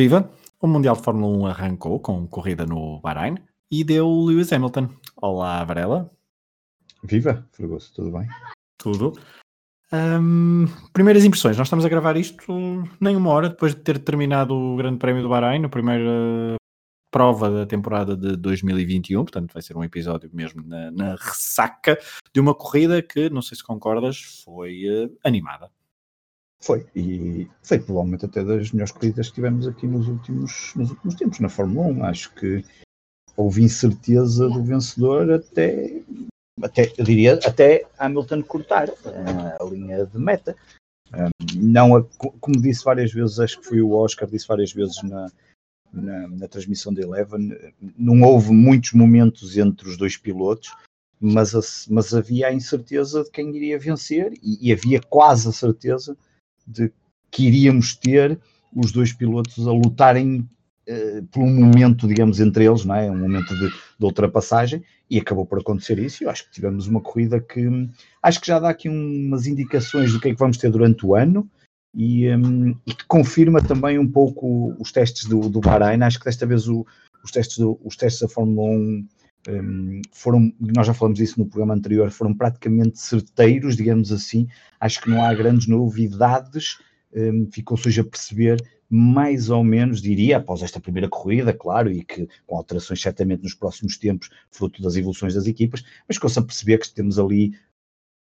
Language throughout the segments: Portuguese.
Viva! O Mundial de Fórmula 1 arrancou com corrida no Bahrein e deu Lewis Hamilton. Olá, Varela. Viva, Fragoso, tudo bem? Tudo. Um, primeiras impressões, nós estamos a gravar isto nem uma hora depois de ter terminado o Grande Prémio do Bahrein, a primeira prova da temporada de 2021, portanto vai ser um episódio mesmo na, na ressaca de uma corrida que, não sei se concordas, foi uh, animada. Foi, e foi provavelmente até das melhores corridas que tivemos aqui nos últimos, nos últimos tempos na Fórmula 1. Acho que houve incerteza do vencedor até, até eu diria, até Hamilton cortar uh, a linha de meta. Um, não a, como disse várias vezes, acho que foi o Oscar, disse várias vezes na, na, na transmissão da Eleven, não houve muitos momentos entre os dois pilotos, mas, mas havia a incerteza de quem iria vencer e, e havia quase a certeza de que iríamos ter os dois pilotos a lutarem uh, por um momento, digamos, entre eles, não é? um momento de, de, ultrapassagem, e acabou por acontecer isso. Eu acho que tivemos uma corrida que acho que já dá aqui umas indicações do que é que vamos ter durante o ano. E, um, e que confirma também um pouco os testes do, do Bahrein. Acho que desta vez o, os, testes do, os testes da Fórmula 1 um, foram, nós já falamos disso no programa anterior, foram praticamente certeiros, digamos assim. Acho que não há grandes novidades, um, ficou-se hoje a perceber mais ou menos, diria, após esta primeira corrida, claro, e que com alterações certamente nos próximos tempos, fruto das evoluções das equipas, mas ficou-se a perceber que temos ali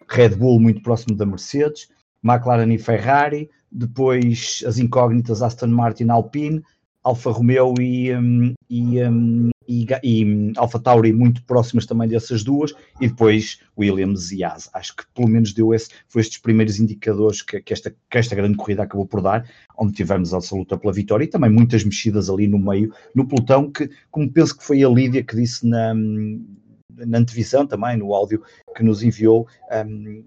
Red Bull muito próximo da Mercedes, McLaren e Ferrari, depois as incógnitas Aston Martin Alpine, Alfa Romeo e, um, e, um, e, e um, Alfa Tauri muito próximas também dessas duas, e depois Williams e Haas. Acho que pelo menos deu esse, foi estes primeiros indicadores que, que, esta, que esta grande corrida acabou por dar, onde tivemos essa luta pela vitória e também muitas mexidas ali no meio, no pelotão, que como penso que foi a Lídia que disse na, na antevisão também, no áudio que nos enviou, um,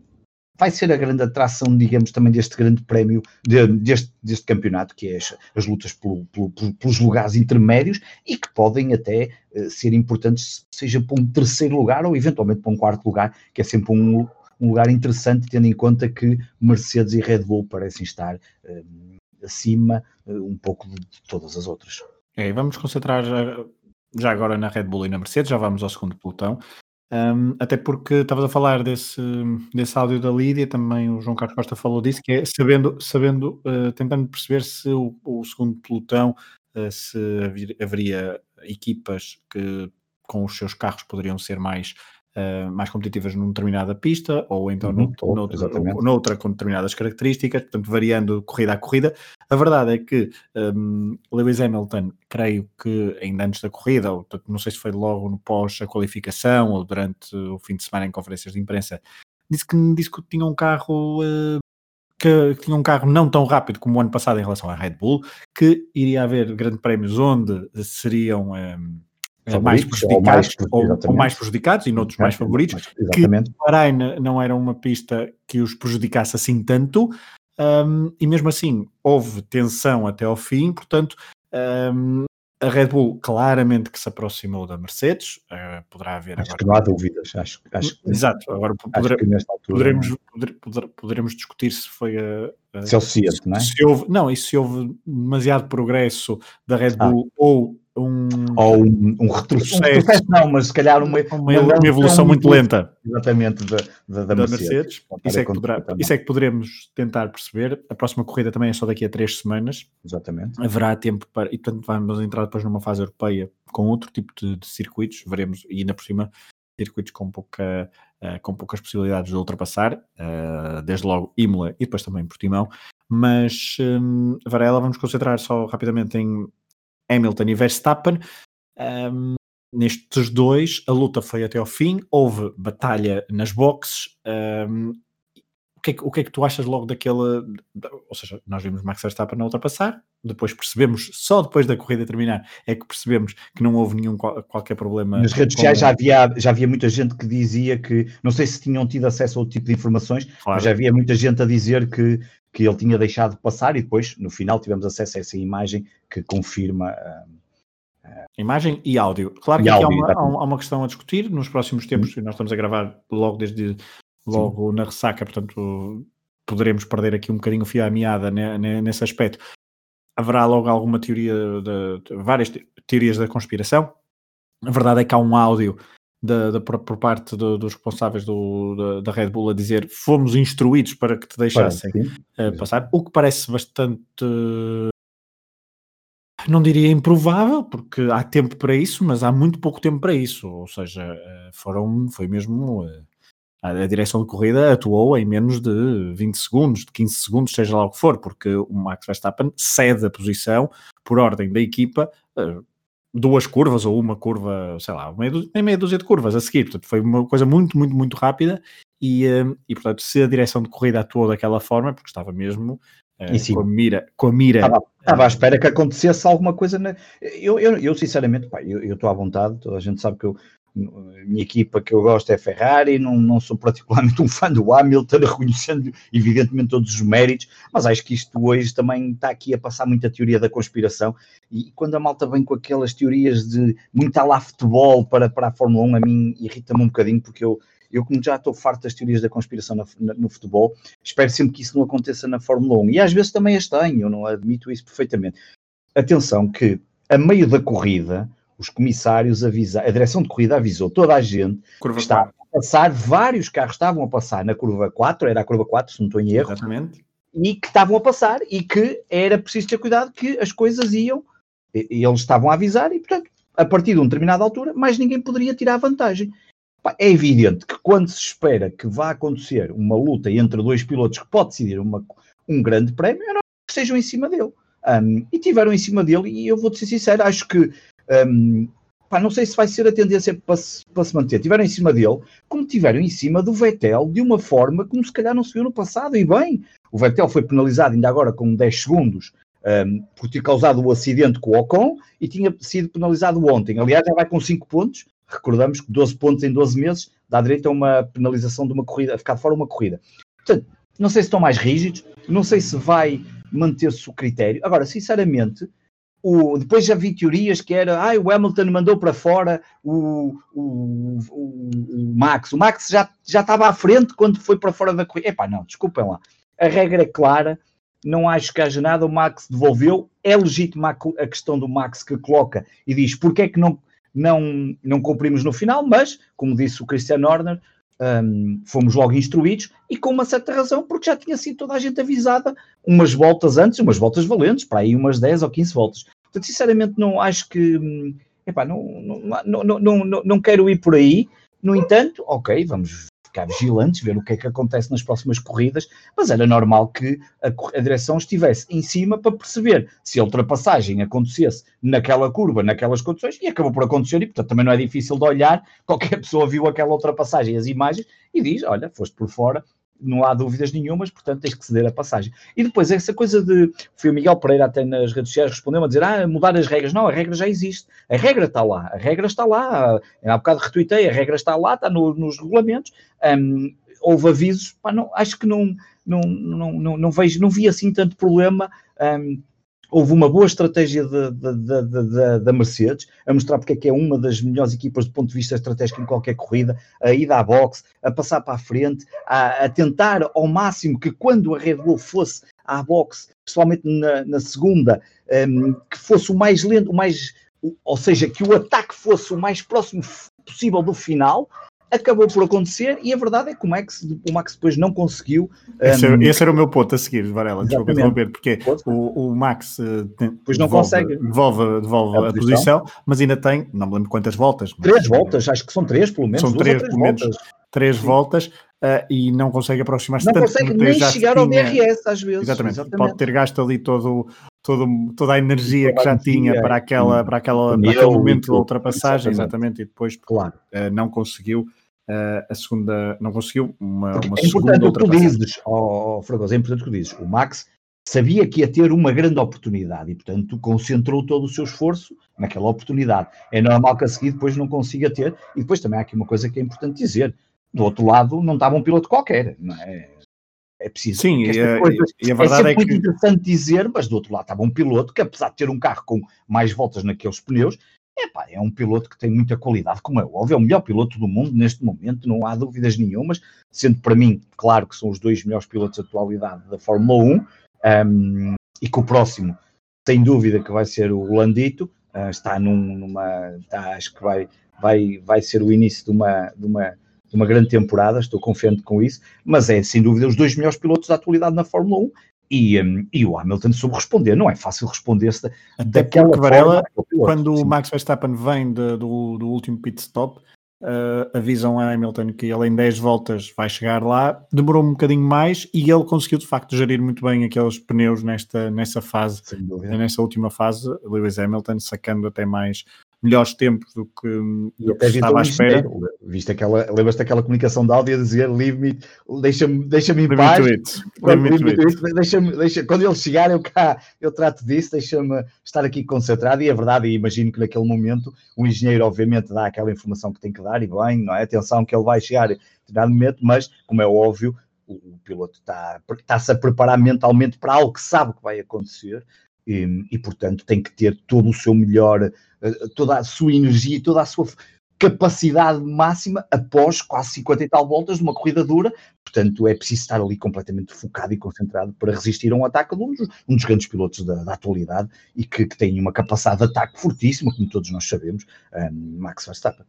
vai ser a grande atração, digamos, também deste grande prémio, de, deste, deste campeonato, que é as, as lutas pelo, pelo, pelos lugares intermédios e que podem até uh, ser importantes, seja para um terceiro lugar ou eventualmente para um quarto lugar, que é sempre um, um lugar interessante, tendo em conta que Mercedes e Red Bull parecem estar uh, acima uh, um pouco de, de, todas as outras. É, vamos concentrar já, já agora na Red Bull e na Mercedes, já vamos ao segundo pelotão. Um, até porque estavas a falar desse, desse áudio da Lídia, também o João Carlos Costa falou disso, que é sabendo, sabendo uh, tentando perceber se o, o segundo pelotão, uh, se haveria equipas que com os seus carros poderiam ser mais uh, mais competitivas numa determinada pista ou então uhum, no, noutra, noutra com determinadas características, portanto, variando corrida a corrida. A verdade é que um, Lewis Hamilton, creio que ainda antes da corrida, ou não sei se foi logo no pós a qualificação ou durante o fim de semana em conferências de imprensa, disse que, disse que tinha um carro uh, que tinha um carro não tão rápido como o ano passado em relação à Red Bull, que iria haver grandes prémios onde seriam um, mais prejudicados ou mais, ou, mais, prejudicados e noutros mais favoritos, exatamente. que Bahrein não era uma pista que os prejudicasse assim tanto, um, e mesmo assim houve tensão até ao fim, portanto um, a Red Bull claramente que se aproximou da Mercedes, uh, poderá haver acho agora... que não há dúvidas, acho, acho que... Exato, agora poder, poderemos, poder, poder, poderemos discutir se foi a... a se é o não é? Se houve, não, e se houve demasiado progresso da Red ah. Bull ah. ou um, ou um, um retrocesso, um não, mas se calhar uma, uma, uma evolução muito, lenta. Exatamente, da, da, da, Mercedes. Mercedes. Isso, é que poderá, isso é que poderemos tentar perceber. A próxima corrida também é só daqui a três semanas. Exatamente. Haverá tempo para. E portanto vamos entrar depois numa fase europeia com outro tipo de, de circuitos, veremos, e ainda por cima, circuitos com, pouca, uh, com poucas possibilidades de ultrapassar, uh, desde logo Imola e depois também Portimão. Mas, um, Varela, vamos concentrar só rapidamente em Hamilton e Verstappen. Um, nestes dois, a luta foi até ao fim, houve batalha nas boxes. Um, o, que é que, o que é que tu achas logo daquela. Ou seja, nós vimos Max Verstappen a ultrapassar, depois percebemos, só depois da corrida terminar, é que percebemos que não houve nenhum qualquer problema. Nas redes sociais já havia, já havia muita gente que dizia que, não sei se tinham tido acesso a outro tipo de informações, claro. mas já havia muita gente a dizer que que ele tinha deixado passar e depois, no final, tivemos acesso a essa imagem que confirma. Uh, uh, imagem e áudio. Claro que áudio, há, uma, há, uma, questão a discutir nos próximos tempos, nós estamos a gravar logo desde logo Sim. na ressaca, portanto poderemos perder aqui um bocadinho o fio à meada nesse aspecto. haverá logo alguma teoria, de, de, várias teorias da conspiração. A verdade é que há um áudio da, da, por parte do, dos responsáveis do, da, da, Red Bull a dizer fomos instruídos para que te deixassem uh, passar, o que parece bastante não diria improvável, porque há tempo para isso, mas há muito pouco tempo para isso. Ou seja, eh, foram, foi mesmo. Eh, a direção de corrida atuou em menos de 20 segundos, de 15 segundos, seja lá o que for, porque o Max Verstappen cede a posição por ordem da equipa duas curvas ou uma curva, sei lá, meia dúzia, meia dúzia de curvas a seguir. Portanto, foi uma coisa muito, muito, muito rápida e, uh, e portanto, se a direção de corrida atuou daquela forma, porque estava mesmo uh, com a mira. Com a mira estava, estava à espera que acontecesse alguma coisa. Na... Eu, eu, eu, sinceramente, pá, eu estou à vontade, toda a gente sabe que eu minha equipa que eu gosto é Ferrari, não, não sou particularmente um fã do Hamilton, reconhecendo evidentemente todos os méritos, mas acho que isto hoje também está aqui a passar muita teoria da conspiração e quando a malta vem com aquelas teorias de muito lá futebol para, para a Fórmula 1, a mim irrita-me um bocadinho porque eu, eu como já estou farto das teorias da conspiração na, no futebol, espero sempre que isso não aconteça na Fórmula 1 e às vezes também as tenho, eu não admito isso perfeitamente. Atenção que a meio da corrida os comissários avisaram, a direção de corrida avisou toda a gente curva que estava a passar, vários carros estavam a passar na curva 4, era a curva 4, se não estou em erro. Exatamente. E que estavam a passar e que era preciso ter cuidado que as coisas iam, e, e eles estavam a avisar e, portanto, a partir de uma determinada altura, mais ninguém poderia tirar vantagem. É evidente que quando se espera que vá acontecer uma luta entre dois pilotos que pode decidir uma, um grande prémio, é que estejam em cima dele. Um, e tiveram em cima dele, e eu vou-te ser sincero, acho que um, pá, não sei se vai ser a tendência para se, para se manter. Tiveram em cima dele, como tiveram em cima do Vettel, de uma forma como se calhar não se viu no passado. E bem, o Vettel foi penalizado ainda agora com 10 segundos um, por ter causado o acidente com o Ocon e tinha sido penalizado ontem. Aliás, já vai com 5 pontos. Recordamos que 12 pontos em 12 meses dá direito a uma penalização de uma corrida, a ficar fora uma corrida. Portanto, não sei se estão mais rígidos, não sei se vai manter-se o critério. Agora, sinceramente, o, depois já vi teorias que era ah, o Hamilton mandou para fora o, o, o, o, Max. O Max já, já estava à frente quando foi para fora da corrida. Epá, não, desculpem lá. A regra é clara, não acho que haja nada. O Max devolveu. É legítima a questão do Max que coloca e diz porque é que não, não, não cumprimos no final, mas, como disse o Christian Horner, um, fomos logo instruídos e com uma certa razão, porque já tinha sido toda a gente avisada umas voltas antes, umas voltas valentes, para aí umas 10 ou 15 voltas. Portanto, sinceramente, não acho que. Epá, não, não, não, não, não, quero ir por aí. No entanto, ok, vamos ficar vigilantes, ver o que é que acontece nas próximas corridas, mas era normal que a, a, direção estivesse em cima para perceber se a ultrapassagem acontecesse naquela curva, naquelas condições, e acabou por acontecer, e portanto também não é difícil de olhar, qualquer pessoa viu aquela ultrapassagem, as imagens, e diz, olha, foste por fora, não há dúvidas nenhumas, portanto tens que ceder a passagem. E depois essa coisa de, foi o Miguel Pereira até nas redes sociais respondeu a dizer, ah, mudar as regras, não, a regra já existe, a regra está lá, a regra está lá, há bocado retuitei, a regra está lá, está no, nos regulamentos, um, houve avisos, pá, não, acho que não, não, não, não, não, vejo, não vi assim tanto problema, um, houve uma boa estratégia da Mercedes, a mostrar porque é que é uma das melhores equipas do ponto de vista estratégico em qualquer corrida, a ida à boxe, a passar para a frente, a, a tentar ao máximo que quando a Red Bull fosse à boxe, principalmente na, na segunda, um, que fosse o mais lento, o mais, ou seja, que o ataque fosse o mais próximo possível do final, acabou por acontecer e a verdade é que o Max, o Max depois não conseguiu. Esse, um, esse era o meu ponto a seguir, Varela, desculpa interromper, porque o, o Max uh, depois não devolve, consegue. devolve, devolve a, a posição. posição. mas ainda tem, não me lembro quantas voltas. Três voltas, acho que são três, pelo menos. São três, três, pelo menos. Três Sim. voltas uh, e não consegue aproximar-se tanto. Não consegue nem chegar ao DRS às vezes. Exatamente. Exatamente. Pode ter gasto ali todo, todo, toda a energia que já tinha para, aquela, para, aquela, para aquele momento da ultrapassagem, exatamente. exatamente, e depois claro. uh, não conseguiu Uh, a segunda não conseguiu uma, uma é importante o que tu dizes, oh, Fragoso, é importante o que tu dizes. O Max sabia que ia ter uma grande oportunidade e, portanto, concentrou todo o seu esforço naquela oportunidade. É normal que a seguir depois não consiga ter. E depois também há aqui uma coisa que é importante dizer: do outro lado, não estava um piloto qualquer, não é? É preciso. Sim, e a, e a, verdade é, é que. muito interessante dizer, mas do outro lado estava um piloto que, apesar de ter um carro com mais voltas naqueles pneus, Epá, é um piloto que tem muita qualidade, como é óbvio, é o melhor piloto do mundo neste momento, não há dúvidas nenhumas, sendo para mim, claro que são os dois melhores pilotos da atualidade da Fórmula 1, um, e que o próximo sem dúvida que vai ser o Landito, uh, está num, numa, está, acho que vai, vai, vai ser o início de uma, de uma de uma grande temporada, estou confiante com isso, mas é sem dúvida os dois melhores pilotos da atualidade na Fórmula 1 e, um, e o Hamilton soube responder. Não é fácil responder-se daquela porque, Varela, quando o Max Verstappen vem de, do, do último pit stop, uh, avisam a Hamilton que ele em 10 voltas vai chegar lá, demorou um bocadinho mais e ele conseguiu de facto gerir muito bem aqueles pneus nesta, nessa fase, nessa última fase, Lewis Hamilton sacando até mais melhores tempos do que, do que estava à espera. Viste aquela, lembras-te daquela comunicação de áudio a dizer leave me, deixa-me deixa em paz. Deixa-me, deixa, quando ele chegar, eu cá, eu trato disso, deixa-me estar aqui concentrado. E é verdade, e imagino que naquele momento o engenheiro, obviamente, dá aquela informação que tem que dar, e bem, não é? Atenção que ele vai chegar determinado momento, mas, como é óbvio, o, o piloto está, está-se a preparar mentalmente para algo que sabe que vai acontecer. E, e, portanto tem que ter todo o seu melhor eh, toda a sua energia, toda a sua capacidade máxima após quase 50 e tal voltas de uma corrida dura. Portanto, é preciso estar ali completamente focado e concentrado para resistir a um ataque de um dos, um dos grandes pilotos da, da atualidade e que, que, tem uma capacidade de ataque fortíssima, como todos nós sabemos, um, Max Verstappen.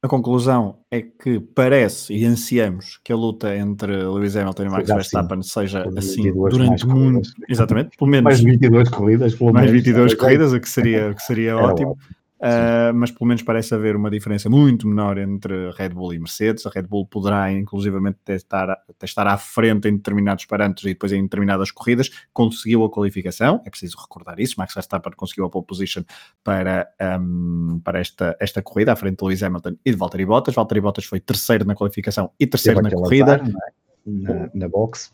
A conclusão é que parece e ansiamos que a luta entre Lewis Hamilton e Max Verstappen seja assim durante muito. Exatamente, pelo menos. Mais 22 corridas, pelo mais menos. 22 corridas, o que seria, o que seria ótimo. ótimo. Uh, mas pelo menos parece haver uma diferença muito menor entre Red Bull e Mercedes. A Red Bull poderá, inclusivamente, estar, até estar à frente em determinados parâmetros e depois em determinadas corridas. Conseguiu a qualificação, é preciso recordar isso. Max Verstappen conseguiu a pole position para, um, para esta, esta corrida, à frente de Lewis Hamilton e de Valtteri Bottas. Valtteri Bottas foi terceiro na qualificação e terceiro na corrida. Azar, é? na, na box.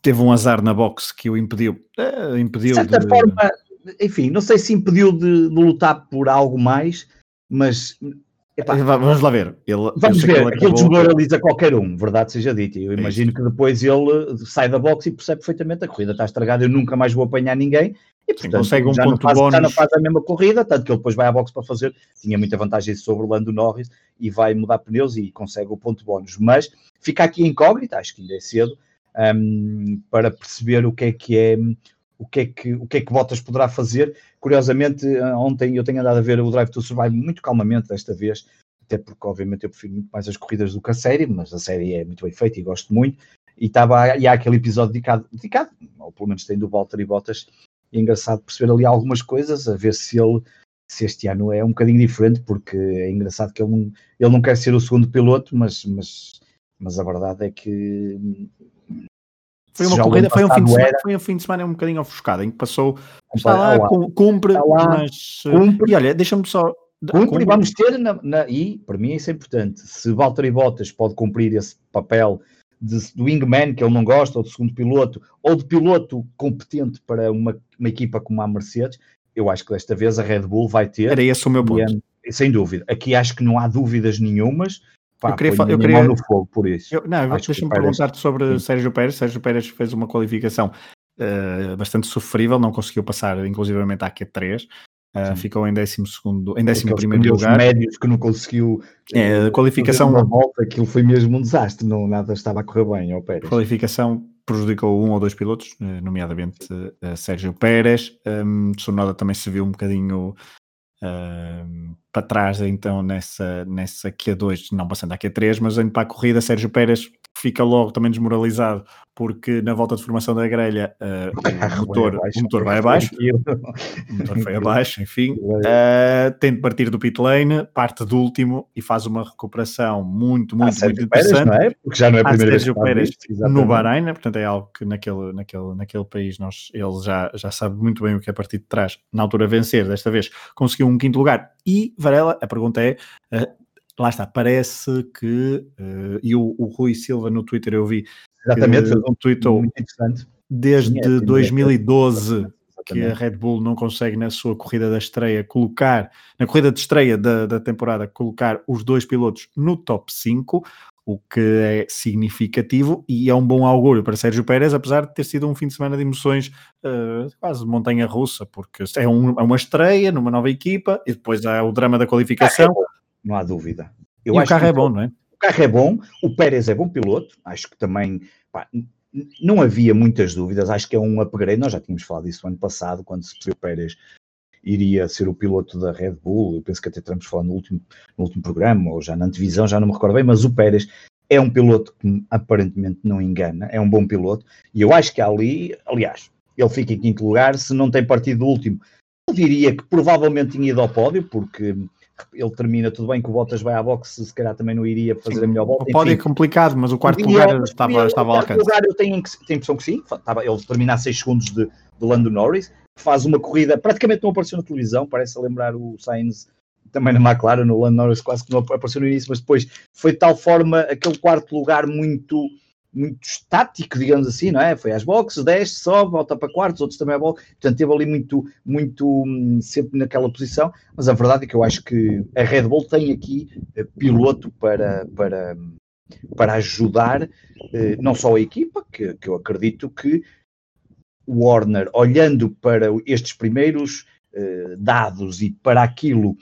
Teve um azar na box que o impediu. Uh, impediu de certa de... forma enfim, não sei se impediu de, de lutar por algo mais, mas Epá, vamos lá ver. Ele, vamos ver, ele desmoraliza qualquer um, verdade seja dita. Eu é imagino que depois ele sai da boxe e percebe perfeitamente a corrida está estragada, eu nunca mais vou apanhar ninguém. E portanto, consegue um já, ponto não faz, bónus. já não faz a mesma corrida, tanto que ele depois vai à boxe para fazer. Tinha muita vantagem sobre o Lando Norris e vai mudar pneus e consegue o ponto bónus. Mas fica aqui incógnita, acho que ainda é cedo, um, para perceber o que é que é o que é que, o que, é que Bottas poderá fazer. Curiosamente, eh, ontem eu tenho andado a ver o Drive to Survive muito calmamente desta vez, até porque obviamente eu prefiro muito mais as corridas do que a série, mas a série é muito bem feita e gosto muito. E, estava, e há aquele episódio dedicado, dedicado, ou pelo menos tem do Walter e Bottas, e é engraçado perceber ali algumas coisas, a ver se ele se este ano é um bocadinho diferente, porque é engraçado que ele não, ele não quer ser o segundo piloto, mas, mas, mas a verdade é que foi uma corrida, foi um, fim de semana, foi um fim de semana um bocadinho ofuscado, em que passou, está lá, cumpre, está lá, mas... Eh, cumpre, e olha, deixa-me só... Cumpre, cumpre, e vamos ter, na, na, e para mim isso é importante, se Valtteri Bottas pode cumprir esse papel de, do wingman que ele não gosta, ou de segundo piloto, ou de piloto competente para uma, uma equipa como a Mercedes, eu acho que desta vez a Red Bull vai ter... Era esse o meu ponto. E, sem dúvida. Aqui acho que não há dúvidas nenhumas, Pá, eu queria, eu queria... no fogo por isso. Eu, não, deixa-me perguntar-te sobre Sim. Sérgio Pérez. Sérgio Pérez fez uma qualificação uh, bastante sofrível, não conseguiu passar, inclusivamente, à Q3. Uh, ficou em 12 em 11 primeiro lugar. médios que não conseguiu. É, a qualificação. Uma volta, aquilo foi mesmo um desastre, não, nada estava a correr bem ao Pérez. A qualificação prejudicou um ou dois pilotos, eh, nomeadamente Sérgio Pérez. Um, Tsunoda também se viu um bocadinho uh, para trás então nessa, nessa Q2, não passando à Q3, mas indo para a corrida, Sérgio Pérez fica logo também desmoralizado porque na volta de formação da grelha uh, o, motor, abaixo, o motor vai abaixo, o motor foi abaixo, enfim, uh, tem de partir do pit lane, parte do último e faz uma recuperação muito, muito, ah, muito interessante. Pérez, é? Porque já não é a primeira Sérgio vez Pérez no Bahrein, né? portanto é algo que naquele, naquele, naquele país nós, ele já, já sabe muito bem o que é partir de trás, na altura vencer, desta vez conseguiu um quinto lugar. E Varela, a pergunta é, uh, lá está, parece que, uh, e o, o, Rui Silva no Twitter eu vi, Exatamente, fez um tweet muito interessante. Desde é, 2012 que a Red Bull não consegue na sua corrida da estreia colocar, na corrida de estreia da, da temporada, colocar os dois pilotos no top 5, o que é significativo e é um bom augúrio para Sérgio Pérez, apesar de ter sido um fim de semana de emoções uh, quase montanha russa, porque é, um, é, uma estreia numa nova equipa e depois há o drama da qualificação. Não há dúvida. Eu e o carro é bom, não é? O carro é bom, o Pérez é bom piloto, acho que também pá, não havia muitas dúvidas, acho que é um upgrade, nós já tínhamos falado disso ano passado, quando se percebeu Pérez iria ser o piloto da Red Bull, eu penso que até estamos falando no último, no último programa, ou já na antevisão, já não me recordo bem, mas o Pérez é um piloto que aparentemente não engana, é um bom piloto, e eu acho que ali, aliás, ele fica em quinto lugar, se não tem partido do último, eu diria que provavelmente tinha ido ao pódio, porque ele termina tudo bem que o Bottas vai à boxe, se calhar também não iria fazer sim, a melhor volta. O pódio é complicado, mas o quarto lugar estava, estava ao alcance. lugar eu tenho, tenho a impressão que sim, estava, ele termina a 6 segundos de, do Lando Norris, faz uma corrida, praticamente não apareceu na televisão, parece lembrar o Sainz também na McLaren, no Lando Norris quase que não apareceu no início, mas depois foi de tal forma aquele quarto lugar muito muito estático, digamos assim, não é? Foi às boxes, desce, sobe, volta para quartos, outros também a bola, portanto teve ali muito, muito hum, sempre naquela posição, mas a verdade é que eu acho que a Red Bull tem aqui eh, piloto para, para, para ajudar eh, não só a equipa, que, que eu acredito que o Warner, olhando para estes primeiros eh, dados e para aquilo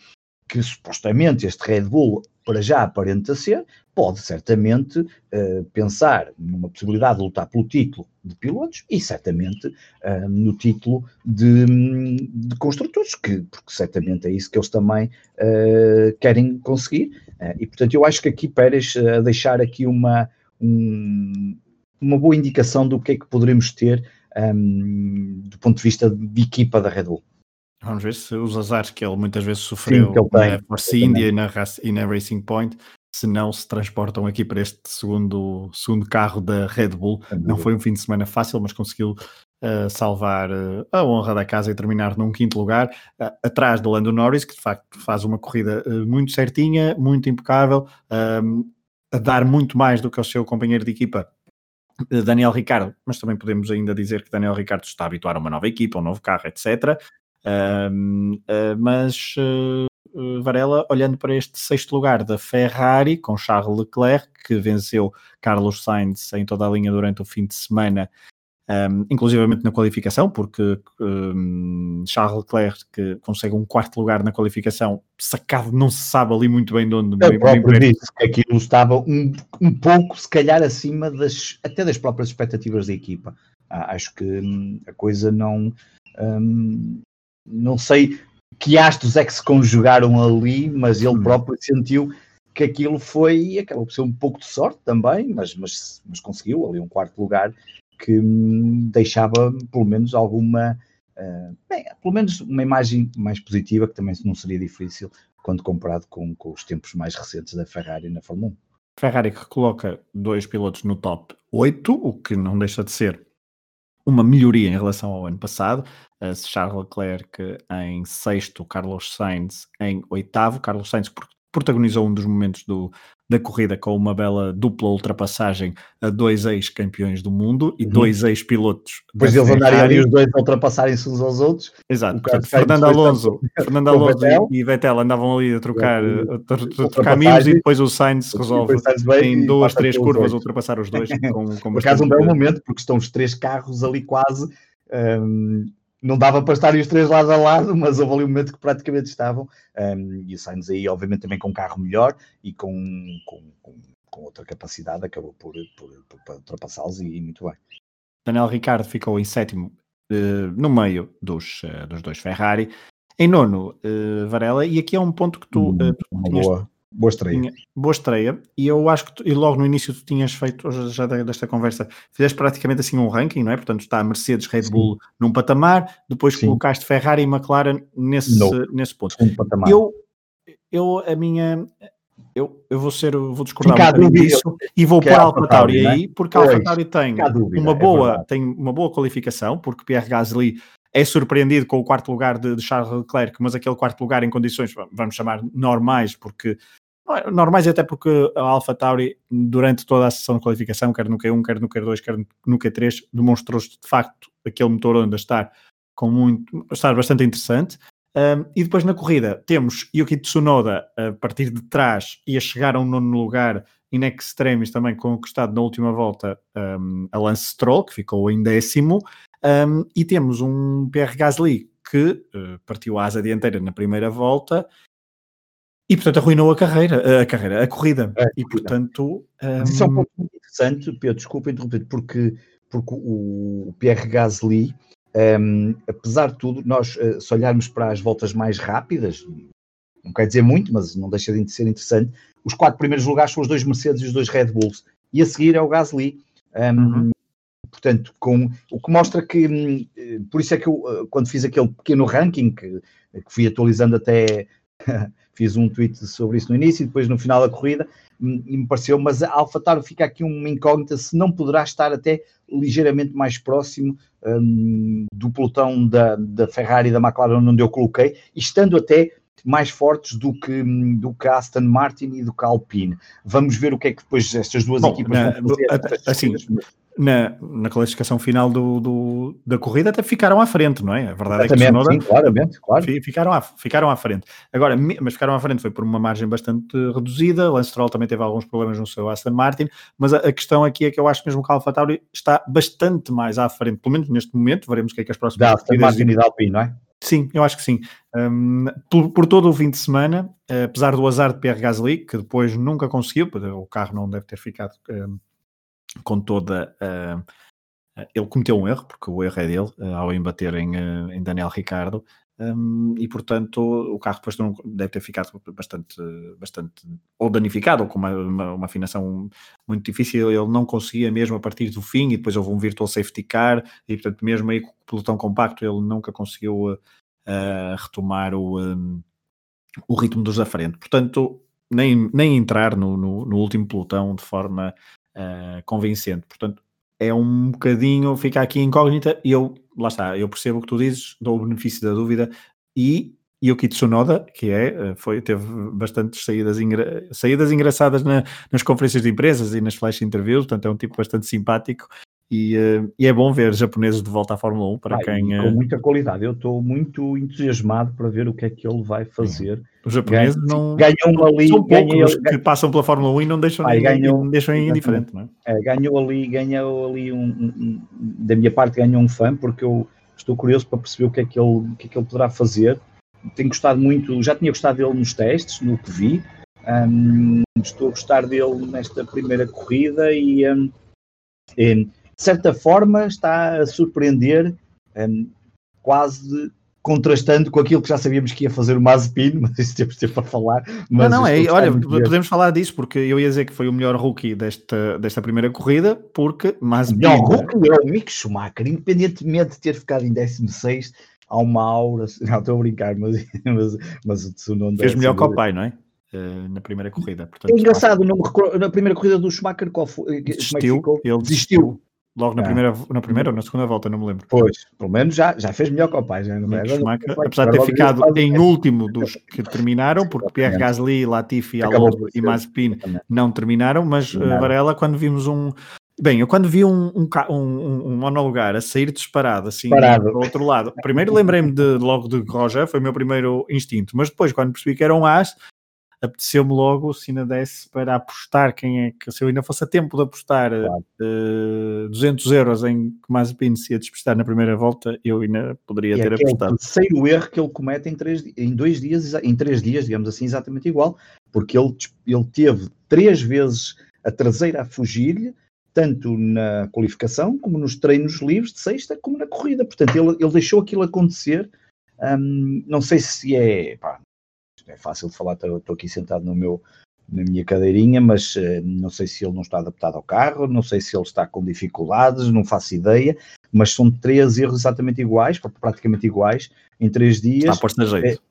que supostamente este Red Bull para já aparenta ser, pode certamente uh, pensar numa possibilidade de lutar pelo título de pilotos e certamente uh, no título de, de, construtores, que, porque certamente é isso que eles também uh, querem conseguir. e portanto eu acho que aqui Pérez a deixar aqui uma, um, uma boa indicação do que é que poderemos ter um, do ponto de vista de equipa da Red Bull. Vamos ver se os azares que ele muitas vezes sofreu Sim, na Force India e na, e na Racing Point se não se transportam aqui para este segundo, segundo carro da Red Bull. Não foi um fim de semana fácil, mas conseguiu uh, salvar uh, a honra da casa e terminar num quinto lugar, uh, atrás do Lando Norris, que de facto faz uma corrida muito certinha, muito impecável, a dar muito mais do que o seu companheiro de equipa. Daniel Ricardo, mas também podemos ainda dizer que Daniel Ricardo está a habituar a uma nova equipa, um novo carro, etc. mas eh, Varela, olhando para este sexto lugar da Ferrari, com Charles Leclerc, que venceu Carlos Sainz em toda a linha durante o fim de semana, um, inclusivamente na qualificação, porque um, Charles Leclerc que consegue um quarto lugar na qualificação, sacado não se sabe ali muito bem de onde. Eu próprio disse que aquilo estava um, um pouco, se calhar, acima das, até das próprias expectativas da equipa. Ah, acho que hum, a coisa não... Hum, não sei, que astros é que se conjugaram ali, mas ele hum. próprio sentiu que aquilo foi, acabou por ser um pouco de sorte também, mas, mas, mas conseguiu ali um quarto lugar que hum, deixava pelo menos alguma, uh, bem, pelo menos uma imagem mais positiva, que também não seria difícil quando comparado com, com os tempos mais recentes da Ferrari na Fórmula 1. Ferrari que coloca dois pilotos no top 8, o que não deixa de ser uma melhoria em relação ao ano passado. Charles Leclerc em sexto, Carlos Sainz em oitavo. Carlos Sainz protagonizou um dos momentos do, da corrida com uma bela dupla ultrapassagem a dois ex-campeões do mundo e uhum. dois ex-pilotos. Depois eles andarem ali os dois a ultrapassarem-se uns aos outros. Exato. Portanto, Fernando Alonso, Fernando Alonso Vettel. e Vettel andavam ali a trocar, a, a trocar mimos e depois o Sainz resolve em duas, três curvas ultrapassar os dois. com, com Por acaso um belo momento, porque estão os três carros ali quase. Um, não dava para estarem os três lado a lado, mas houve ali um momento que praticamente estavam. Um, e o Sainz aí, obviamente, também com um carro melhor e com, com, com, com outra capacidade, acabou por, por, por, por ultrapassá-los e, e, muito bem. Daniel Ricardo ficou em sétimo uh, no meio dos, uh, dos dois Ferrari. Em nono, uh, Varela, e aqui é um ponto que tu, hum, tu tinhas, boa. Estreia. Tinha, boa estreia. E eu acho que tu, e logo no início tu tinhas feito, já desta conversa, fizeste praticamente assim um ranking, não é? Portanto, está a Mercedes, Red Sim. Bull num patamar, depois Sim. colocaste Ferrari e McLaren nesse, nesse ponto. patamar. Eu, eu, a minha. Eu, eu vou ser, vou discordar um disso e vou pôr Alfa Tauri aí, porque Alfa Tauri tem uma é boa, é tem uma boa qualificação, porque Pierre Gasly é surpreendido com o quarto lugar de, de, Charles Leclerc, mas aquele quarto lugar em condições, vamos chamar normais, porque é normais até porque a Alpha Tauri, durante toda a sessão de qualificação, quer no Q1, quer no Q2, quer no Q3, demonstrou de facto aquele motor onde estar com muito, estar bastante interessante. Um, e depois na corrida temos Yuki Tsunoda a partir de trás e a chegar a um nono lugar in extremis também conquistado na última volta um, a Lance Stroll, que ficou em décimo, um, e temos um Pierre Gasly que uh, partiu a asa dianteira na primeira volta e portanto arruinou a carreira, a carreira, a corrida. É, e portanto. Um... Isso é um ponto muito interessante, Pedro, desculpa interromper, porque porque o Pierre Gasly, um, apesar de tudo, nós, uh, se olharmos para as voltas mais rápidas, não quer dizer muito, mas não deixa de ser interessante, os quatro primeiros lugares são os dois Mercedes e os dois Red Bulls, e a seguir é o Gasly. Um, uhum. Portanto, com, o que mostra que, hum, por isso é que eu, uh, quando fiz aquele pequeno ranking, que, que fui atualizando até, fiz um tweet sobre isso no início e depois no final da corrida, hum, e me pareceu, mas a AlphaTauri fica aqui uma incógnita se não poderá estar até ligeiramente mais próximo um, do pelotão da, da Ferrari e da McLaren onde eu coloquei, estando até mais fortes do que, do que Aston Martin e do que Alpine. Vamos ver o que é que depois estas duas Bom, equipas na, vão fazer. Assim, na, na classificação final do, do, da corrida até ficaram à frente, não é? A verdade Exatamente, é que Sonoda, sim, claramente, claro. Ficaram à, ficaram à frente. Agora, mas ficaram à frente foi por uma margem bastante reduzida, Lance Stroll também teve alguns problemas no seu Aston Martin, mas a, a questão aqui é que eu acho mesmo que a AlphaTauri está bastante mais à frente, pelo menos neste momento, veremos o que é que as próximas... Da Aston Martin e da Alpine, não é? Sim, eu acho que sim. Um, por, por, todo o fim de semana, apesar do azar de Pierre Gasly, que depois nunca conseguiu, o carro não deve ter ficado um, com toda. Uh, ele cometeu um erro, porque o erro é dele, uh, ao embater em, uh, em Daniel Ricardo, um, e portanto o carro depois deve ter ficado bastante, bastante ou danificado, ou com uma, uma, uma, afinação muito difícil. Ele não conseguia mesmo a partir do fim, e depois houve um virtual safety car, e portanto, mesmo aí com o pelotão compacto, ele nunca conseguiu retomar o, um, o ritmo dos da frente. Portanto, nem, nem entrar no, no, no último pelotão de forma uh, convincente. Portanto, é um bocadinho, fica aqui incógnita e eu, lá está, eu percebo o que tu dizes, dou o benefício da dúvida e Yuki Tsunoda, que é, eh, foi, teve bastantes saídas, saídas engraçadas na, nas conferências de empresas e nas flash interviews, portanto é um tipo bastante simpático e, uh, e, é bom ver japoneses de volta à Fórmula 1 para ah, quem. Com muita qualidade. Eu estou muito entusiasmado para ver o que é que ele vai fazer. Os japoneses Ganha, não. Ganham ali. São poucos que passam pela Fórmula 1 e não deixam, ninguém, ganham, não deixam indiferente, não é? é? Ganhou ali, ganhou ali um, um, Da minha parte, ganhou um fã, porque eu estou curioso para perceber o que é que ele, o que é que ele poderá fazer. Tenho gostado muito, já tinha gostado dele nos testes, no que vi. Um, estou a gostar dele nesta primeira corrida e de certa forma, está a surpreender, um, quase contrastando com aquilo que já sabíamos que ia fazer o Mazepin, mas isso temos tempo para falar. não, não, é, olha, podemos falar disso, porque eu ia dizer que foi o melhor rookie desta, desta primeira corrida, porque Mazepin... O melhor rookie é o Mick Schumacher, independentemente de ter ficado em 16, há uma aura, não estou a brincar, mas, mas, mas o Tsunoda... Fez melhor que o pai, não é? Uh, na primeira corrida. Portanto, é engraçado, não me na primeira corrida do Schumacher, qual foi? É desistiu, ele desistiu. Logo na, é. primeira, na primeira ou na segunda volta, não me lembro. Pois, pelo menos já, já fez melhor que o pai. Já, não é? Schumacher, apesar de ter ficado em último dos que terminaram, porque Pierre Gasly, Latifi, Alonso e Mazepin não terminaram, mas uh, Varela, quando vimos um. Bem, eu quando vi um, um, um, um monolugar a sair disparado assim para o outro lado, primeiro lembrei-me de, logo de Roger, foi o meu primeiro instinto, mas depois, quando percebi que era um as, apeteceu-me logo, se ainda desse para apostar quem é que, se eu ainda fosse a tempo de apostar claro. uh, eh, 200 euros em que Mazepin se ia despistar na primeira volta, eu ainda poderia e ter apostado. É o terceiro erro que ele comete em, três, em dois dias, em três dias, digamos assim, exatamente igual, porque ele, ele teve três vezes a traseira a fugir-lhe, tanto na qualificação como nos treinos livres de sexta, como na corrida. Portanto, ele, ele deixou aquilo acontecer. Um, não sei se é, pá, é fácil de falar, estou aqui sentado no meu, na minha cadeirinha, mas uh, não sei se ele não está adaptado ao carro, não sei se ele está com dificuldades, não faço ideia, mas são três erros exatamente iguais, praticamente iguais, em três dias. Está a pôr-se a jeito. É,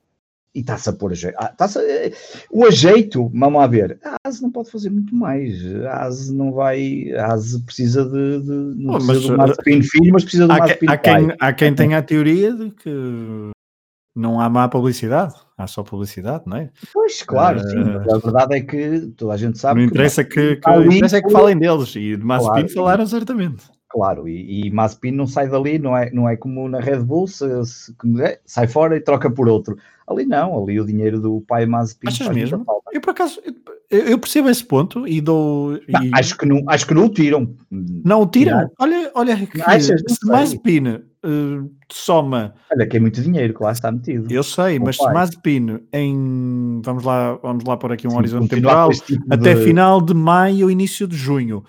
e está-se a pôr a jeito. Ah, a, o ajeito, vamos lá ver, a ASE não pode fazer muito mais. A ASE não vai. A ASE precisa de. de não oh, precisa mas, do Mazepin filho, mas precisa do Mazepin há, quem, há quem tenha a teoria de que não há má publicidade, há só publicidade, não é? Pois, claro, uh, sim, mas a verdade é que toda a gente sabe. Não interessa que, que, que, interessa é que falem deles e de Mazepin claro, falaram certamente. Claro, e, e Mazepin não sai dali, não é, não é como na Red Bull, se, se, é, sai fora e troca por outro. Ali não, ali o dinheiro do pai Mazepin. Achas mesmo? Eu por acaso, eu, eu, percebo esse ponto e dou. E... Não, acho, que não, acho que não o tiram. Não o tiram? Olha, olha, que, Achas? se Mazepin uh, soma. Olha, que é muito dinheiro que lá está metido. Eu sei, mas pai. se Mazepin em. Vamos lá, vamos lá por aqui um Sim, horizonte temporal, tipo até de... final de maio, início de junho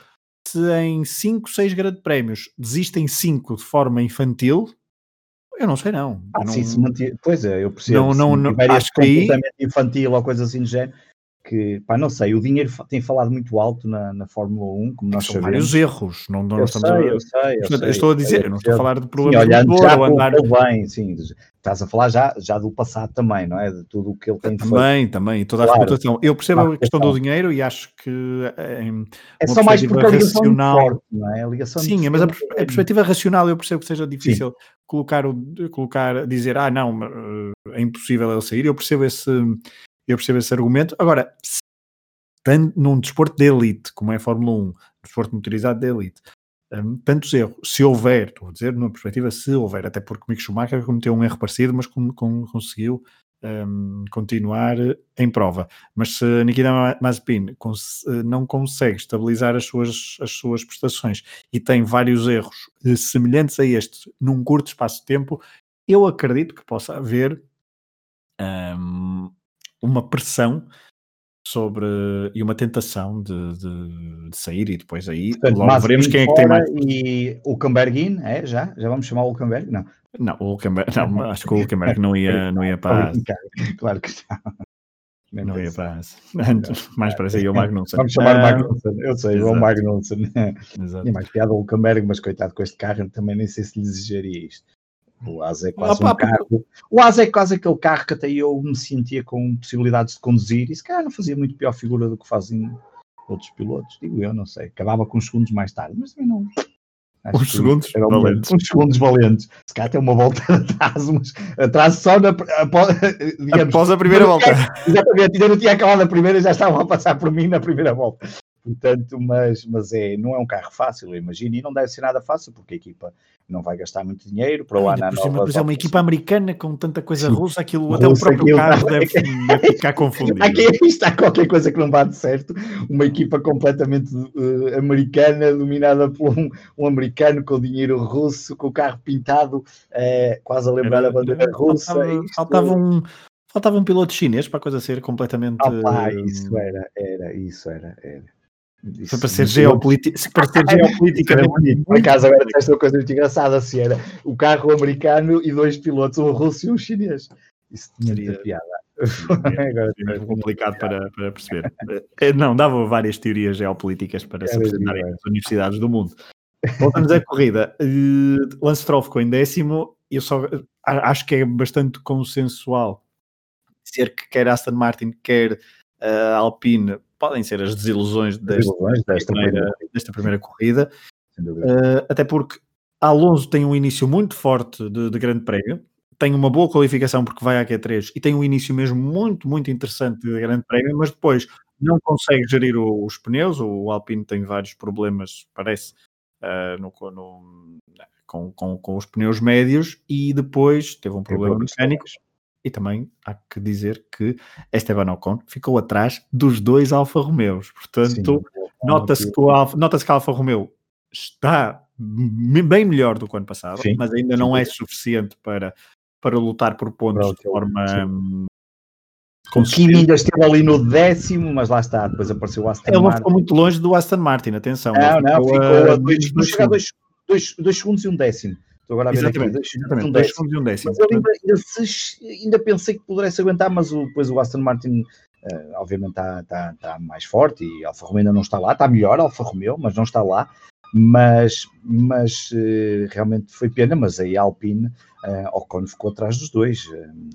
desiste em 5, 6 grandes prémios, desiste em 5 de forma infantil, eu não sei não. Ah, não... sim, se manter... Pois é, eu percebo. Não, não, não, acho que aí... infantil ou coisa assim de género, que, pá, não sei, o dinheiro tem falado muito alto na, na Fórmula 1, como nós São sabemos. vários erros, não, não eu estamos sei, a... eu sei, eu, sei, estou a dizer, eu não estou a falar de problemas sim, olhando do já ou andar... bem, sim, estás a falar já, já do passado também, não é? De tudo o que ele tem também, feito. Também, também, toda claro. a reputação. Eu percebo claro, a questão do dinheiro e acho que em, é só mais porque a ligação racional... é forte, não é? A ligação sim, mas a, a, perspectiva racional eu percebo que seja difícil sim. colocar, o, colocar, dizer, ah não, é impossível ele sair, eu percebo esse... Eu percebo esse argumento. Agora, tanto num desporto de elite, como é a Fórmula 1, desporto motorizado de elite, um, tantos erros, se houver, estou a dizer numa perspectiva, se houver, até porque Mick Schumacher cometeu um erro parecido, mas com, com, conseguiu um, continuar em prova. Mas se Nikita Mazepin cons não consegue estabilizar as suas, as suas prestações e tem vários erros semelhantes a este num curto espaço de tempo, eu acredito que possa haver um, uma pressão sobre e uma tentação de, de, de sair e depois aí Portanto, logo veremos quem é que tem mais. E o Camberguin, é? Já? Já vamos chamar o Hulkenberg? Não. Não, o Hulkenberg, não, acho que o Hulkenberg não ia, não ia para Claro que já. Não ia para mais para aí o Magnussen. Vamos chamar o Magnussen, eu sei, Exato. o Magnussen. Exato. E mais piada o Hulkenberg, mas coitado com este carro, também nem sei se lhe desejaria isto. O Asa é quase ah, um carro. O Asa é quase aquele carro que até eu me sentia com possibilidades de conduzir e se calhar não fazia muito pior figura do que fazem outros pilotos, digo eu, não sei. Acabava com uns segundos mais tarde, mas também não. Acho uns segundos valentes. Uns segundos valentes. Se calhar tem uma volta atrás, mas atrás só na, após, digamos, após a primeira volta. exatamente, ainda não tinha acabado a primeira e já estavam a passar por mim na primeira volta. Portanto, mas, mas é, não é um carro fácil, eu imagino, e não deve ser nada fácil, porque a equipa não vai gastar muito dinheiro para o ano nova. Mas é uma equipa americana com tanta coisa russa, aquilo até o próprio carro deve, deve, ficar confundido. Aqui está qualquer coisa que não bate certo. Uma equipa completamente uh, americana, dominada por um, um, americano com dinheiro russo, com o carro pintado, uh, quase a lembrar era, a bandeira russa. Faltava, isto... faltava um. Faltava um piloto chinês para a coisa ser completamente. Ah, pá, isso era, era, isso era, era. Isso, para ser geopolítica, para ser geopolítica era bonito. Por acaso agora tens uma coisa muito engraçada, se era o carro americano e dois pilotos, um russo e um chinês. Isso tinha muita piada. É, complicado para, para perceber. Eh, não, dava várias teorias geopolíticas para se apresentarem nas universidades do mundo. Voltamos à corrida. Uh, Lance Stroll ficou em décimo. Eu só acho que é bastante consensual dizer que quer Aston Martin, quer uh, Alpine podem ser as desilusões desta, desta, primeira, desta primeira, corrida, uh, até porque Alonso tem um início muito forte de, de, grande prémio, tem uma boa qualificação porque vai à Q3 e tem um início mesmo muito, muito interessante de grande prémio, mas depois não consegue gerir o, os pneus, o Alpine tem vários problemas, parece, uh, no, no, com, com, com, os pneus médios e depois teve um problema mecânico. E também há que dizer que Esteban Ocon ficou atrás dos dois Alfa Romeos. Portanto, nota-se que, Alfa, nota que a Alfa Romeo está bem melhor do que o ano passado, sim, mas ainda sim, não é suficiente para, para lutar por pontos de forma. O Kimi ainda esteve ali no décimo, mas lá está, depois apareceu o Aston Ele Martin. Ele ficou muito longe do Aston Martin, atenção. Não, não, ficou, ficou a dois, dois, dois, dois segundos e um décimo. Estou agora a ver exatamente, aqui, exatamente, um. Dois e um décimo. Mas ainda, ainda, ainda, pensei que pudesse aguentar, mas o, depois o Aston Martin, uh, obviamente, está tá, tá mais forte e Alfa Romeo ainda não está lá. Está melhor Alfa Romeo, mas não está lá. Mas, mas uh, realmente foi pena. Mas aí a Alpine, uh, Ocon ficou atrás dos dois. Uh,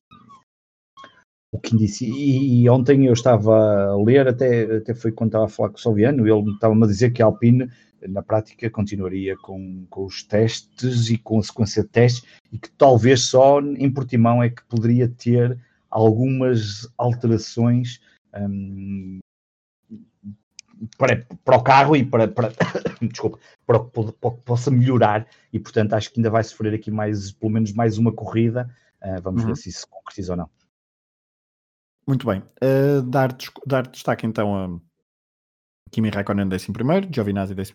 o que disse, e, e, ontem eu estava a ler, até, até foi quando estava a falar com o Salviano, ele estava-me a dizer que a Alpine na prática continuaria com, com os testes e com a sequência de testes e que talvez só em Portimão é que poderia ter algumas alterações um, para, para o carro e para, para, desculpa, para, para, para que possa melhorar e portanto acho que ainda vai sofrer aqui mais, pelo menos mais uma corrida, uh, vamos uhum. ver se isso se concretiza ou não. Muito bem, uh, dar, dar destaque então a Kimi Raikkonen 11, Giovinazzi 12,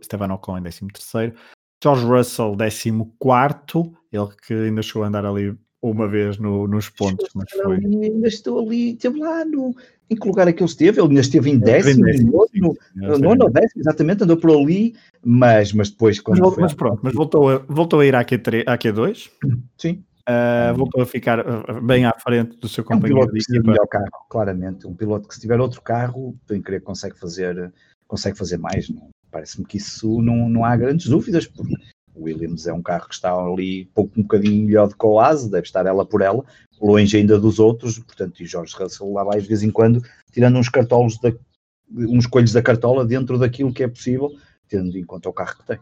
Esteban Ocon em 13, George Russell 14, ele que ainda chegou a andar ali uma vez no, nos pontos, mas foi. Ainda estou ali, esteve lá no. em que lugar é que ele esteve? Ele ainda esteve em décimo, décimo no, no, nono ou décimo, exatamente, andou por ali, mas, mas depois... Mas, foi... mas, pronto, mas voltou a, voltou a ir à, Q3, à Q2? Sim. Uh, voltou a ficar ah, bem à frente do seu companheiro é um melhor carro, claramente. Um piloto que se tiver outro carro, tenho que consegue fazer, consegue fazer mais. Parece-me que isso não, não há grandes dúvidas, porque o Williams é um carro que está ali pouco um bocadinho melhor do que o Ase, deve estar ela por ela, longe ainda dos outros, portanto, e Jorge Russell lá vai de vez em quando, tirando uns cartolos, da, uns coelhos da cartola dentro daquilo que é possível, tendo em conta o carro que tem.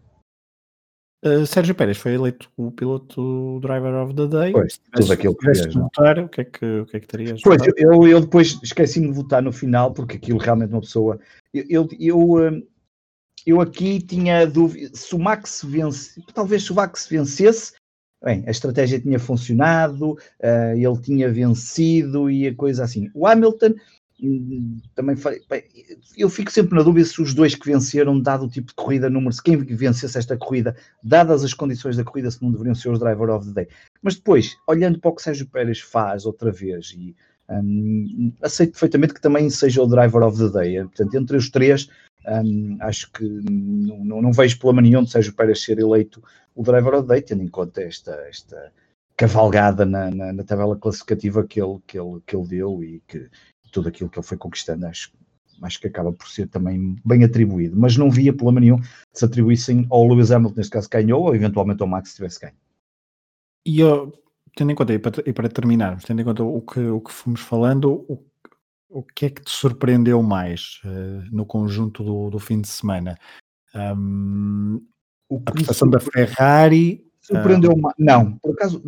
Uh, Sérgio Pérez foi eleito o piloto driver of the day. Pois, tudo aquilo que fez, votar, o que é que, o que, é que terias? Pois, eu, eu depois esqueci-me de votar no final, porque aquilo realmente uma pessoa. Eu, eu, eu, eh, eu aqui tinha dúvida se o Max vence, talvez se o Max vencesse, bem, a estratégia tinha funcionado, uh, ele tinha vencido e a coisa assim. O Hamilton também eu fico sempre na dúvida se os dois que venceram, dado o tipo de corrida, número, se quem vencesse esta corrida, dadas as condições da corrida, se não deveriam ser os driver of the day. Mas depois, olhando para o que Sérgio Pérez faz outra vez, e um, aceito perfeitamente que também seja o driver of the day. Portanto, entre os três, um, acho que não, não, não, vejo problema nenhum de Sérgio Pérez ser eleito o driver of the day, tendo em conta esta, esta cavalgada na, na, na tabela classificativa que ele, que, ele, que ele deu e que tudo aquilo que ele foi conquistando, acho, acho que acaba por ser também bem atribuído. Mas não via problema nenhum se atribuíssem ao Lewis Hamilton, neste caso ganhou, ou eventualmente ao Max se tivesse ganho. E eu, tendo em conta, e para, e para terminarmos, tendo em conta o que, o que fomos falando, o, o que é que te surpreendeu mais uh, no conjunto do, do fim de semana? Um, a prestação da Ferrari. Surpreendeu uh, Não, por acaso.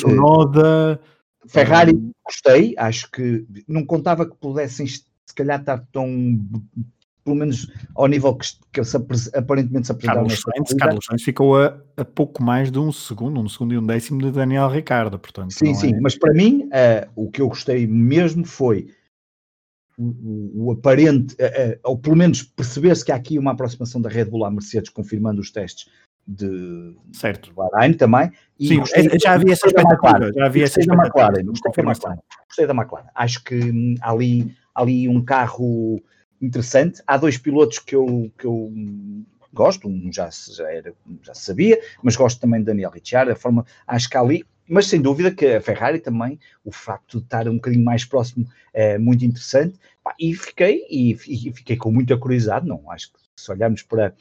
Sonoda. Ferrari gostei, acho que não contava que pudessem se calhar estar tão pelo menos ao nível que, que se, aparentemente se apresentaram Carlos Sainz, Carlos Sainz ficou a, a, pouco mais de um segundo, um segundo e um décimo de Daniel Ricardo, portanto. Sim, sim, é... mas para mim uh, o que eu gostei mesmo foi o, o aparente, uh, uh, ou pelo menos perceber-se que há aqui uma aproximação da Red Bull à Mercedes, confirmando os testes de, certo. de Bahrein também. E Sim, gostei, já havia essa expectativa. Já havia essa expectativa. Da McLaren, gostei, da McLaren, gostei da McLaren. Acho que hum, há ali, ali um carro interessante. Há dois pilotos que eu, que eu gosto, um já, já, era, já sabia, mas gosto também de Daniel Ricciardo, a forma, acho que há ali, mas sem dúvida que a Ferrari também, o facto de estar um bocadinho mais próximo é muito interessante, e fiquei, e, e fiquei com muita curiosidade, não, acho que se olharmos para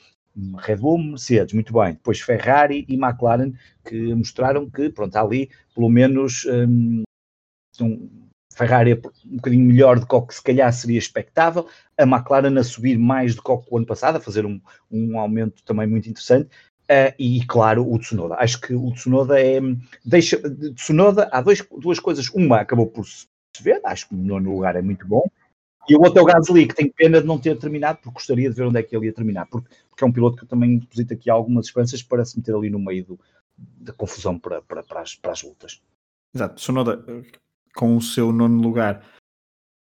Red Bull, Mercedes, muito bem. Depois Ferrari e McLaren, que mostraram que, pronto, ali, pelo menos, um, um, Ferrari é um bocadinho melhor do que que se calhar seria expectável, a McLaren a subir mais do que o ano passado, a fazer um, um aumento também muito interessante, uh, e claro, o Tsunoda. Acho que o Tsunoda é, deixa, Tsunoda, há dois, duas coisas, uma acabou por se ver, acho que o nono lugar é muito bom, e o outro é o Gasly, que tem pena de não ter terminado, porque gostaria de ver onde é que ele ia terminar, porque, porque é um piloto que eu também deposito aqui algumas esperanças para se meter ali no meio do, da confusão para, para, para, as, para as lutas. Exato, Sonoda, com o seu nono lugar,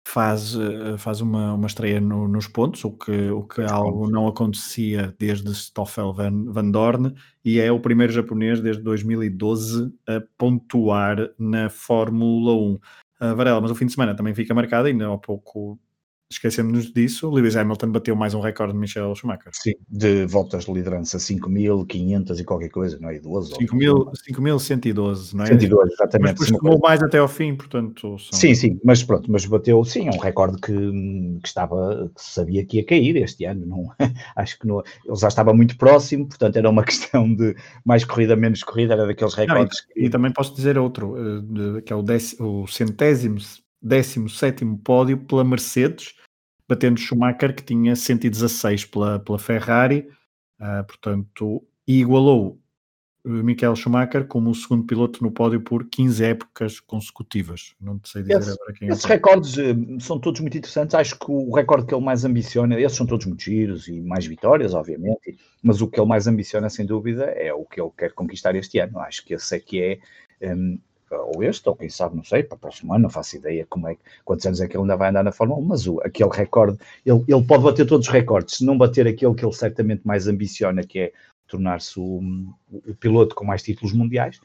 faz, eh, faz uma, uma estreia no, nos pontos, o que, o que algo não acontecia desde Stoffel Van, Van Dorn, e é o primeiro japonês desde 2012 a pontuar na Fórmula 1 uh, Varela, mas o fim de semana também fica marcado, ainda há pouco esquecemos disso, Lewis Hamilton bateu mais um recorde de Michel Schumacher. Sim, de voltas de liderança, 5.500 e qualquer coisa, não é? 12? 5.112, não é? 112, exatamente. Mas depois mais até ao fim, portanto... São... Sim, sim, mas pronto, mas bateu, sim, é um recorde que, que estava, que sabia que ia cair este ano, não, acho que não, ele já estava muito próximo, portanto era uma questão de mais corrida, menos corrida, era daqueles recordes. Não, e, que... e, também posso dizer outro, eh, que é o, décimo, o centésimo, décimo sétimo pódio pela Mercedes, batendo Schumacher, que tinha 116 pela, pela Ferrari, uh, portanto, e igualou Michael Schumacher como o segundo piloto no pódio por 15 épocas consecutivas. Não sei dizer Esse, agora quem é. Esses recordes uh, são todos muito interessantes. Acho que o recorde que ele mais ambiciona, esses são todos muito giros e mais vitórias, obviamente, mas o que ele mais ambiciona, sem dúvida, é o que ele quer conquistar este ano. Acho que esse é que é um, ou este, ou quem sabe, não sei, para o próximo ano, não faço ideia como é, quantos anos é que ele ainda vai andar na Fórmula 1, mas o, aquele recorde, ele, ele pode bater todos os recordes, se não bater aquele que ele certamente mais ambiciona, que é tornar-se o, o, piloto com mais títulos mundiais,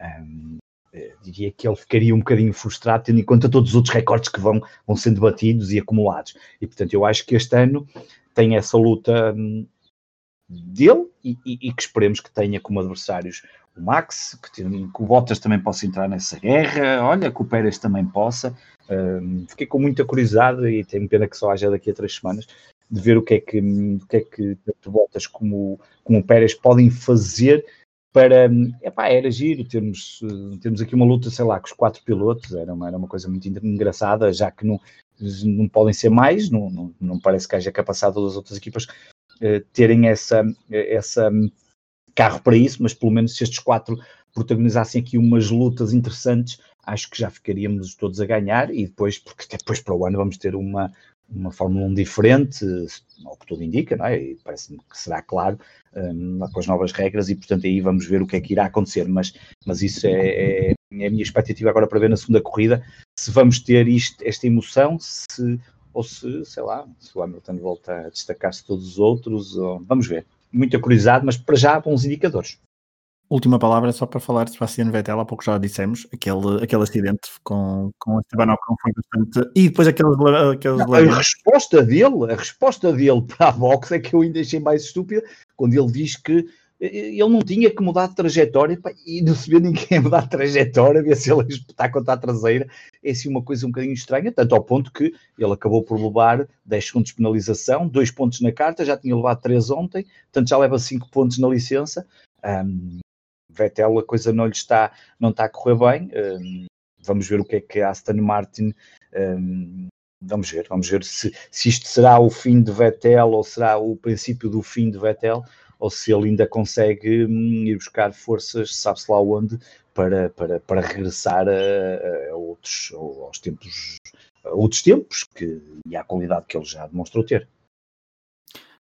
um, é, diria que ele ficaria um bocadinho frustrado, tendo em conta todos os outros recordes que vão, vão sendo batidos e acumulados. E, portanto, eu acho que este ano tem essa luta hum, dele e, e, e, que esperemos que tenha como adversários o Max, que, que, o Bottas também possa entrar nessa guerra, olha, que o Pérez também possa. Um, fiquei com muita curiosidade e tenho pena que só haja daqui a três semanas de ver o que é que, o que, é que tanto Bottas como, como o Pérez podem fazer para, epá, era giro termos, termos aqui uma luta, sei lá, com os quatro pilotos, era uma, era uma coisa muito engraçada, já que não, não podem ser mais, não, não, não parece que haja capacidade das outras equipas uh, terem essa, essa carro para isso, mas pelo menos se estes quatro protagonizassem aqui umas lutas interessantes, acho que já ficaríamos todos a ganhar e depois, porque depois para o ano vamos ter uma, uma Fórmula 1 diferente, ao que tudo indica, não é? E parece-me que será claro um, com as novas regras e portanto aí vamos ver o que é que irá acontecer, mas, mas isso é, é, é a minha expectativa agora para ver na segunda corrida, se vamos ter isto, esta emoção, se ou se, sei lá, se o Hamilton volta a destacar-se todos os outros, ou, vamos ver muita curiosidade, mas para já bons indicadores. Última palavra só para falar de Sebastian Vettel, há pouco já dissemos, aquele, aquele acidente com, com o Esteban Ocon foi bastante... E depois aqueles... aqueles Não, a resposta dele, a resposta dele para a box é que eu ainda achei mais estúpida, quando ele diz que ele não tinha que mudar de trajetória pá, e não se vê ninguém a mudar de trajetória, ver se ele espetar contra a traseira. É assim uma coisa um bocadinho estranha, tanto ao ponto que ele acabou por levar 10 segundos de penalização, 2 pontos na carta, já tinha levado 3 ontem, portanto já leva 5 pontos na licença. Um, Vettel a coisa não lhe está, não está a correr bem. Um, vamos ver o que é que Aston Martin um, vamos ver, vamos ver se, se isto será o fim de Vettel ou será o princípio do fim de Vettel ou se ele ainda consegue hum, ir buscar forças, sabe-se lá onde, para, para, para regressar a, a outros, aos tempos, a outros tempos que, e à qualidade que ele já demonstrou ter.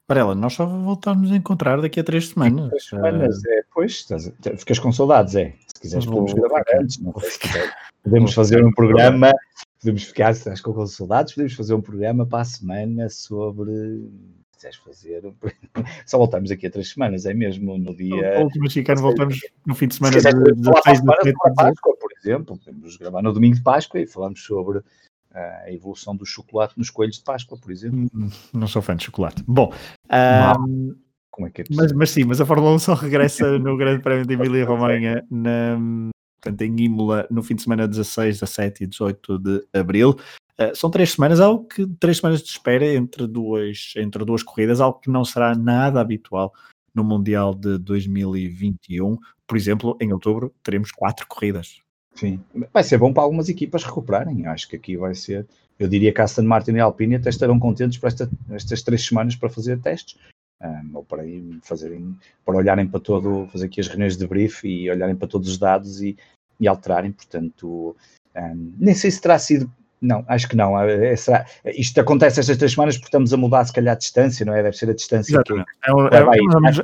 Varela, nós só voltamos a encontrar daqui a três semanas. Três semanas, é, pois, ficas com saudades, é. Se quiseres, podemos gravar antes, não sei se quiser. Podemos fazer um programa, podemos ficar, se estás com saudades, podemos fazer um programa para a semana sobre quiseres fazer, só voltamos aqui a três semanas, é mesmo no dia. O último mexicano voltamos no fim de semana de, de, de, de Páscoa, por exemplo, podemos gravar no domingo de Páscoa e falamos sobre a evolução do chocolate nos coelhos de Páscoa, por exemplo. Hum, não sou fã de chocolate. Bom, um, como é que é mas, mas sim, mas a Fórmula 1 só regressa no Grande Prémio de Emília Romanha na, portanto, em Imola no fim de semana 16, 17 e 18 de Abril. Uh, são três semanas, algo que três semanas de espera entre duas, entre duas corridas, algo que não será nada habitual no Mundial de 2021. Por exemplo, em outubro teremos quatro corridas. Sim, vai ser bom para algumas equipas recuperarem. Acho que aqui vai ser. Eu diria que Aston Martin e Alpine até estarão contentes para esta, estas três semanas para fazer testes. Um, ou para fazerem, para olharem para todo, fazer aqui as reuniões de brief e olharem para todos os dados e, e alterarem. Portanto, um, nem sei se terá sido não, acho que não. É, é, isto acontece estas três semanas porque estamos a mudar, se calhar, a distância, não é? Deve ser a distância que. É, é,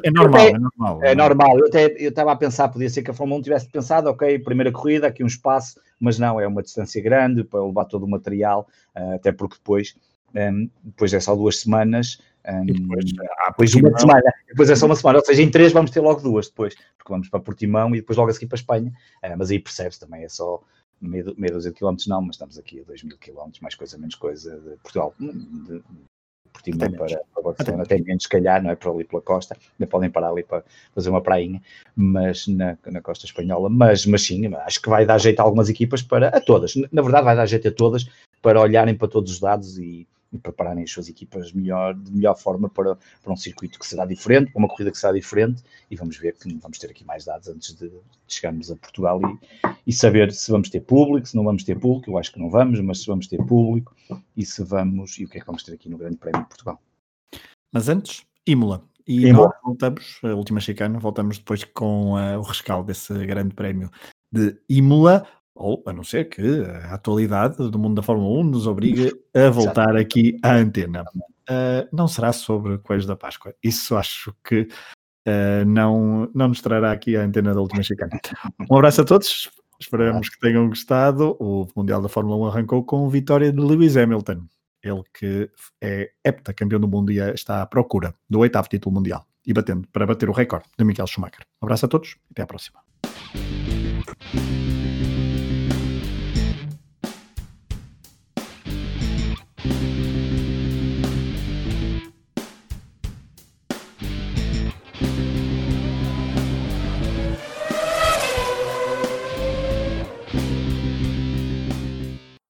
é, normal, é normal. É normal. Eu até eu estava a pensar, podia ser que a Fórmula 1 tivesse pensado, ok, primeira corrida, aqui um espaço, mas não, é uma distância grande para levar todo o material, uh, até porque depois, ehm, depois é só duas semanas. Um, ehm, depois, há depois uma semana, depois é só uma semana, ou seja, em três vamos ter logo duas depois, porque vamos para Portimão e depois logo a seguir para a Espanha, uh, mas aí percebe-se também, é só meia, meia dúzia de quilómetros não, mas estamos aqui a 2 mil quilómetros, mais coisa, menos coisa, de Portugal, de, de Portimão para, para Barcelona, até menos, se calhar, não é? Para ali pela costa, ainda podem parar ali para fazer uma prainha, mas na, na costa espanhola, mas, mas sim, acho que vai dar jeito a algumas equipas para, a todas, na verdade vai dar jeito a todas para olharem para todos os dados e, e prepararem as suas equipas melhor, de melhor forma para, para um circuito que será diferente, para uma corrida que será diferente, e vamos ver que vamos ter aqui mais dados antes de, de chegarmos a Portugal e, e saber se vamos ter público, se não vamos ter público, eu acho que não vamos, mas se vamos ter público e se vamos, e o que é que vamos ter aqui no Grande Prémio de Portugal. Mas antes, Imola. E Imola. nós voltamos, a última chicana, voltamos depois com uh, o rescaldo desse Grande Prémio de Imola, ou a não ser que a atualidade do mundo da Fórmula 1 nos obrigue a voltar aqui à antena. Uh, não será sobre Coelhos da Páscoa. Isso acho que uh, não, não nos trará aqui a antena da última chicana. Um abraço a todos. Esperamos que tenham gostado. O Mundial da Fórmula 1 arrancou com vitória de Lewis Hamilton. Ele que é heptacampeão do mundo e está à procura do oitavo título mundial e batendo para bater o recorde de Michael Schumacher. Um abraço a todos e até à próxima.